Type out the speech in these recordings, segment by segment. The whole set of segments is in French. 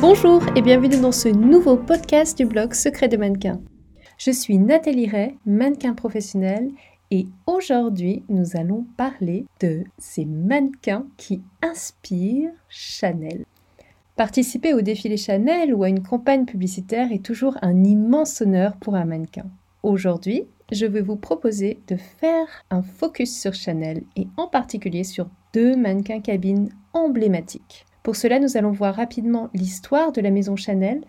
Bonjour et bienvenue dans ce nouveau podcast du blog Secret de mannequin. Je suis Nathalie Ray, mannequin professionnel et aujourd'hui nous allons parler de ces mannequins qui inspirent Chanel. Participer au défilé Chanel ou à une campagne publicitaire est toujours un immense honneur pour un mannequin. Aujourd'hui, je vais vous proposer de faire un focus sur Chanel et en particulier sur deux mannequins cabines emblématiques. Pour cela, nous allons voir rapidement l'histoire de la maison Chanel,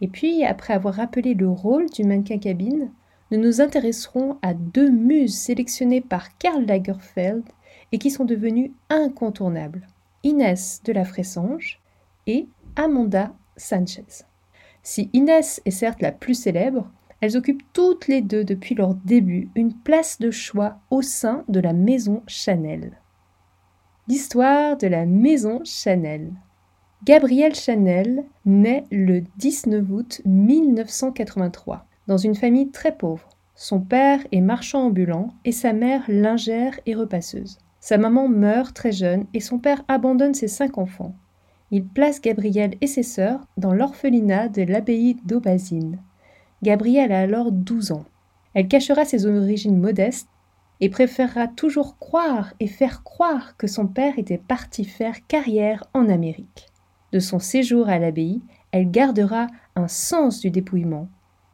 et puis, après avoir rappelé le rôle du mannequin cabine, nous nous intéresserons à deux muses sélectionnées par Karl Lagerfeld et qui sont devenues incontournables, Inès de la Fressange et Amanda Sanchez. Si Inès est certes la plus célèbre, elles occupent toutes les deux depuis leur début une place de choix au sein de la maison Chanel. L'histoire de la maison Chanel. Gabrielle Chanel naît le 19 août 1983 dans une famille très pauvre. Son père est marchand ambulant et sa mère lingère et repasseuse. Sa maman meurt très jeune et son père abandonne ses cinq enfants. Il place Gabrielle et ses sœurs dans l'orphelinat de l'abbaye d'Aubazine. Gabrielle a alors 12 ans. Elle cachera ses origines modestes et préférera toujours croire et faire croire que son père était parti faire carrière en Amérique. De son séjour à l'abbaye, elle gardera un sens du dépouillement,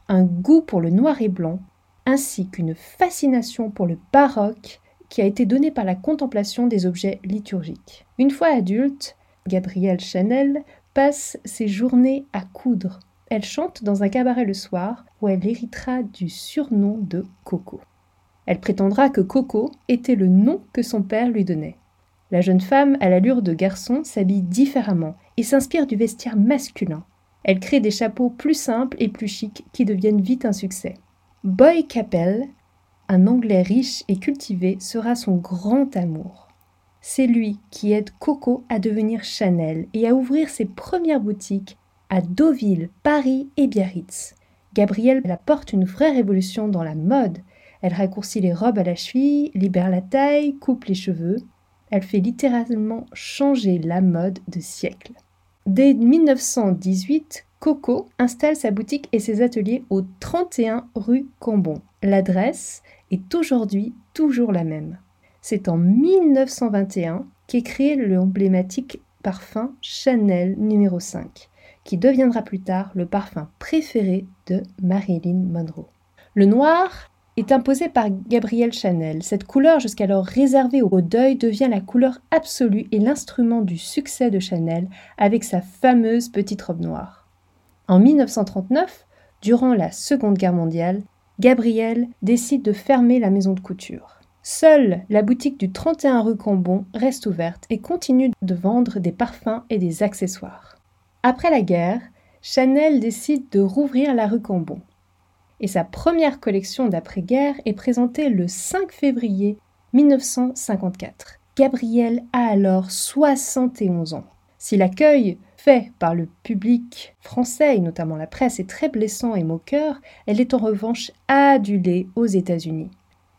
un goût pour le noir et blanc, ainsi qu'une fascination pour le baroque qui a été donnée par la contemplation des objets liturgiques. Une fois adulte, Gabrielle Chanel passe ses journées à coudre. Elle chante dans un cabaret le soir où elle héritera du surnom de Coco. Elle prétendra que Coco était le nom que son père lui donnait. La jeune femme, à l'allure de garçon, s'habille différemment et s'inspire du vestiaire masculin. Elle crée des chapeaux plus simples et plus chics qui deviennent vite un succès. Boy Capel, un Anglais riche et cultivé, sera son grand amour. C'est lui qui aide Coco à devenir Chanel et à ouvrir ses premières boutiques à Deauville, Paris et Biarritz. Gabrielle apporte une vraie révolution dans la mode elle raccourcit les robes à la cheville, libère la taille, coupe les cheveux. Elle fait littéralement changer la mode de siècle. Dès 1918, Coco installe sa boutique et ses ateliers au 31 rue Cambon. L'adresse est aujourd'hui toujours la même. C'est en 1921 qu'est créé l'emblématique parfum Chanel numéro 5, qui deviendra plus tard le parfum préféré de Marilyn Monroe. Le noir est imposée par Gabrielle Chanel. Cette couleur, jusqu'alors réservée au deuil, devient la couleur absolue et l'instrument du succès de Chanel avec sa fameuse petite robe noire. En 1939, durant la Seconde Guerre mondiale, Gabrielle décide de fermer la maison de couture. Seule la boutique du 31 rue Cambon reste ouverte et continue de vendre des parfums et des accessoires. Après la guerre, Chanel décide de rouvrir la rue Cambon et sa première collection d'après-guerre est présentée le 5 février 1954. Gabrielle a alors 71 ans. Si l'accueil fait par le public français et notamment la presse est très blessant et moqueur, elle est en revanche adulée aux États-Unis.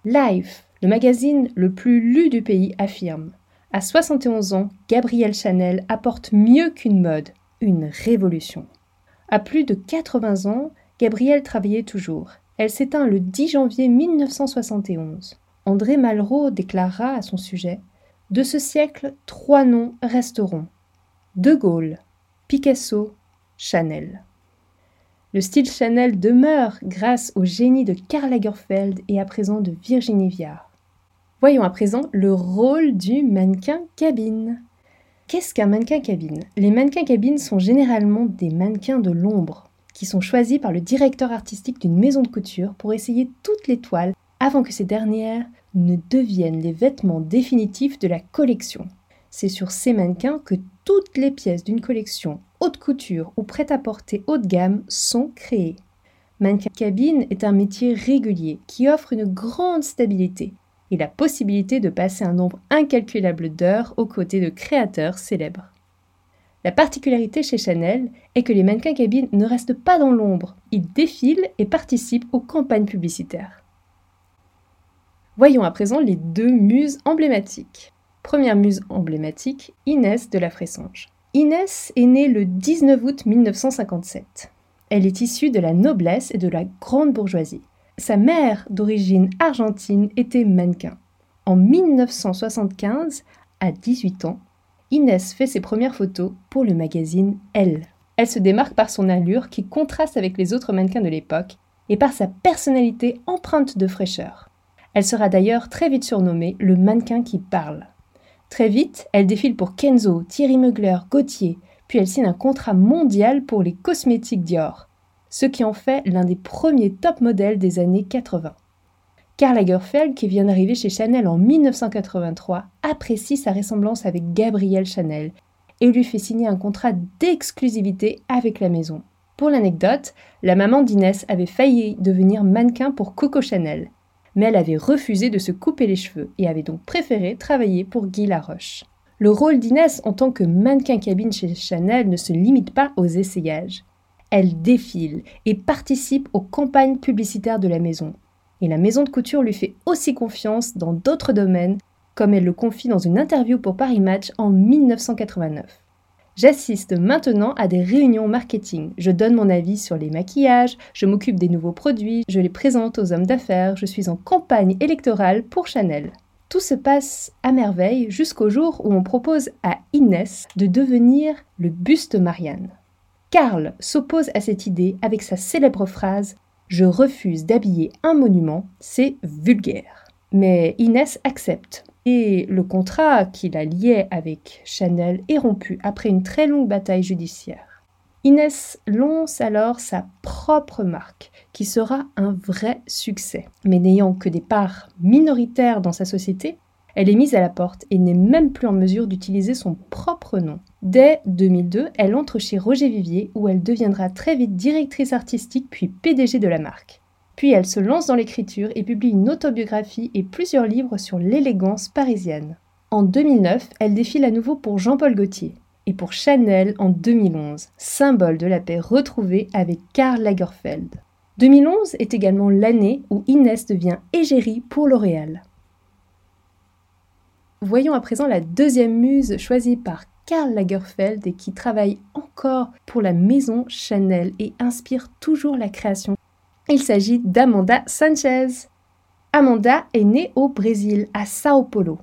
Life, le magazine le plus lu du pays, affirme À 71 ans, Gabrielle Chanel apporte mieux qu'une mode, une révolution. À plus de 80 ans, Gabrielle travaillait toujours. Elle s'éteint le 10 janvier 1971. André Malraux déclara à son sujet De ce siècle, trois noms resteront De Gaulle, Picasso, Chanel. Le style Chanel demeure grâce au génie de Karl Lagerfeld et à présent de Virginie Viard. Voyons à présent le rôle du mannequin cabine. Qu'est-ce qu'un mannequin cabine? Les mannequins cabines sont généralement des mannequins de l'ombre qui sont choisis par le directeur artistique d'une maison de couture pour essayer toutes les toiles avant que ces dernières ne deviennent les vêtements définitifs de la collection. C'est sur ces mannequins que toutes les pièces d'une collection haute couture ou prêt-à-porter haut de gamme sont créées. Mannequin cabine est un métier régulier qui offre une grande stabilité et la possibilité de passer un nombre incalculable d'heures aux côtés de créateurs célèbres. La particularité chez Chanel est que les mannequins cabines ne restent pas dans l'ombre, ils défilent et participent aux campagnes publicitaires. Voyons à présent les deux muses emblématiques. Première muse emblématique, Inès de la Fressange. Inès est née le 19 août 1957. Elle est issue de la noblesse et de la grande bourgeoisie. Sa mère, d'origine argentine, était mannequin. En 1975, à 18 ans, Inès fait ses premières photos pour le magazine Elle. Elle se démarque par son allure qui contraste avec les autres mannequins de l'époque et par sa personnalité empreinte de fraîcheur. Elle sera d'ailleurs très vite surnommée le mannequin qui parle. Très vite, elle défile pour Kenzo, Thierry Mugler, Gauthier, puis elle signe un contrat mondial pour les cosmétiques Dior, ce qui en fait l'un des premiers top modèles des années 80. Karl Lagerfeld, qui vient d'arriver chez Chanel en 1983, apprécie sa ressemblance avec Gabrielle Chanel et lui fait signer un contrat d'exclusivité avec la maison. Pour l'anecdote, la maman d'Inès avait failli devenir mannequin pour Coco Chanel, mais elle avait refusé de se couper les cheveux et avait donc préféré travailler pour Guy Laroche. Le rôle d'Inès en tant que mannequin cabine chez Chanel ne se limite pas aux essayages. Elle défile et participe aux campagnes publicitaires de la maison. Et la maison de couture lui fait aussi confiance dans d'autres domaines, comme elle le confie dans une interview pour Paris Match en 1989. J'assiste maintenant à des réunions marketing. Je donne mon avis sur les maquillages, je m'occupe des nouveaux produits, je les présente aux hommes d'affaires, je suis en campagne électorale pour Chanel. Tout se passe à merveille jusqu'au jour où on propose à Inès de devenir le buste Marianne. Karl s'oppose à cette idée avec sa célèbre phrase Je refuse d'habiller un monument, c'est vulgaire. Mais Inès accepte et le contrat qui la liait avec Chanel est rompu après une très longue bataille judiciaire. Inès lance alors sa propre marque, qui sera un vrai succès. Mais n'ayant que des parts minoritaires dans sa société, elle est mise à la porte et n'est même plus en mesure d'utiliser son propre nom. Dès 2002, elle entre chez Roger Vivier où elle deviendra très vite directrice artistique puis PDG de la marque. Puis elle se lance dans l'écriture et publie une autobiographie et plusieurs livres sur l'élégance parisienne. En 2009, elle défile à nouveau pour Jean-Paul Gaultier et pour Chanel en 2011, symbole de la paix retrouvée avec Karl Lagerfeld. 2011 est également l'année où Inès devient égérie pour L'Oréal. Voyons à présent la deuxième muse choisie par Karl Lagerfeld et qui travaille encore pour la maison Chanel et inspire toujours la création. Il s'agit d'Amanda Sanchez. Amanda est née au Brésil, à Sao Paulo.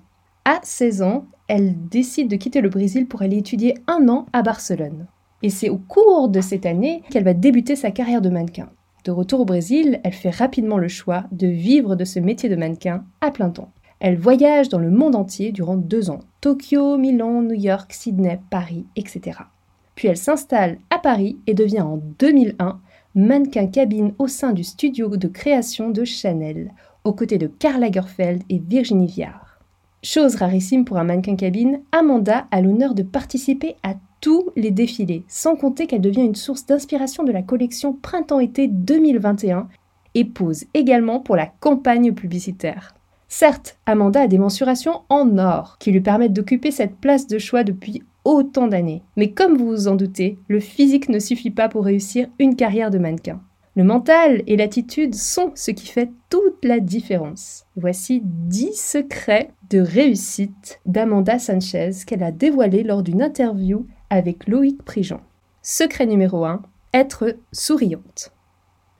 À 16 ans, elle décide de quitter le Brésil pour aller étudier un an à Barcelone. Et c'est au cours de cette année qu'elle va débuter sa carrière de mannequin. De retour au Brésil, elle fait rapidement le choix de vivre de ce métier de mannequin à plein temps. Elle voyage dans le monde entier durant deux ans. Tokyo, Milan, New York, Sydney, Paris, etc. Puis elle s'installe à Paris et devient en 2001 mannequin cabine au sein du studio de création de Chanel, aux côtés de Karl Lagerfeld et Virginie Viard. Chose rarissime pour un mannequin cabine, Amanda a l'honneur de participer à tous les défilés, sans compter qu'elle devient une source d'inspiration de la collection Printemps-été 2021 et pose également pour la campagne publicitaire. Certes, Amanda a des mensurations en or qui lui permettent d'occuper cette place de choix depuis autant d'années. Mais comme vous vous en doutez, le physique ne suffit pas pour réussir une carrière de mannequin. Le mental et l'attitude sont ce qui fait toute la différence. Voici 10 secrets de réussite d'Amanda Sanchez qu'elle a dévoilés lors d'une interview avec Loïc Prigent. Secret numéro 1, être souriante.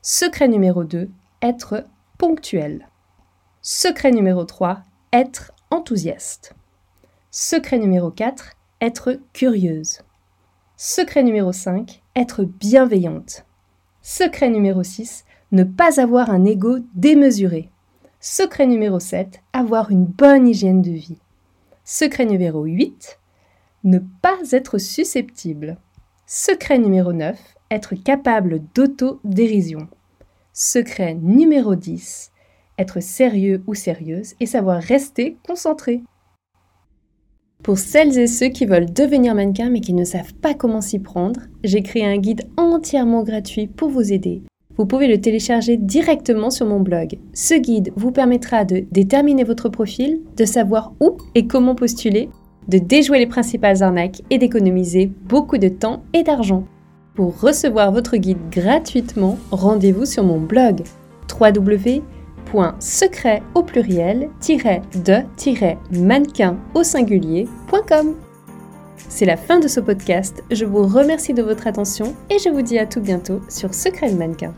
Secret numéro 2, être ponctuelle. Secret numéro 3, être enthousiaste. Secret numéro 4, être curieuse. Secret numéro 5, être bienveillante. Secret numéro 6, ne pas avoir un ego démesuré. Secret numéro 7, avoir une bonne hygiène de vie. Secret numéro 8, ne pas être susceptible. Secret numéro 9, être capable d'auto-dérision. Secret numéro 10, être sérieux ou sérieuse et savoir rester concentré. Pour celles et ceux qui veulent devenir mannequin mais qui ne savent pas comment s'y prendre, j'ai créé un guide entièrement gratuit pour vous aider. Vous pouvez le télécharger directement sur mon blog. Ce guide vous permettra de déterminer votre profil, de savoir où et comment postuler, de déjouer les principales arnaques et d'économiser beaucoup de temps et d'argent. Pour recevoir votre guide gratuitement, rendez-vous sur mon blog www secret au pluriel de mannequin au singulier.com. C'est la fin de ce podcast. Je vous remercie de votre attention et je vous dis à tout bientôt sur Secret de mannequin.